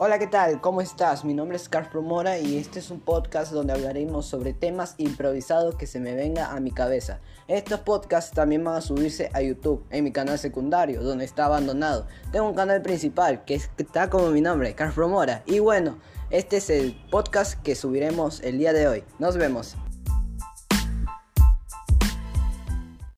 Hola, ¿qué tal? ¿Cómo estás? Mi nombre es Carl Promora y este es un podcast donde hablaremos sobre temas improvisados que se me venga a mi cabeza. Estos podcasts también van a subirse a YouTube, en mi canal secundario, donde está abandonado. Tengo un canal principal que está como mi nombre, Carl Promora. Y bueno, este es el podcast que subiremos el día de hoy. Nos vemos.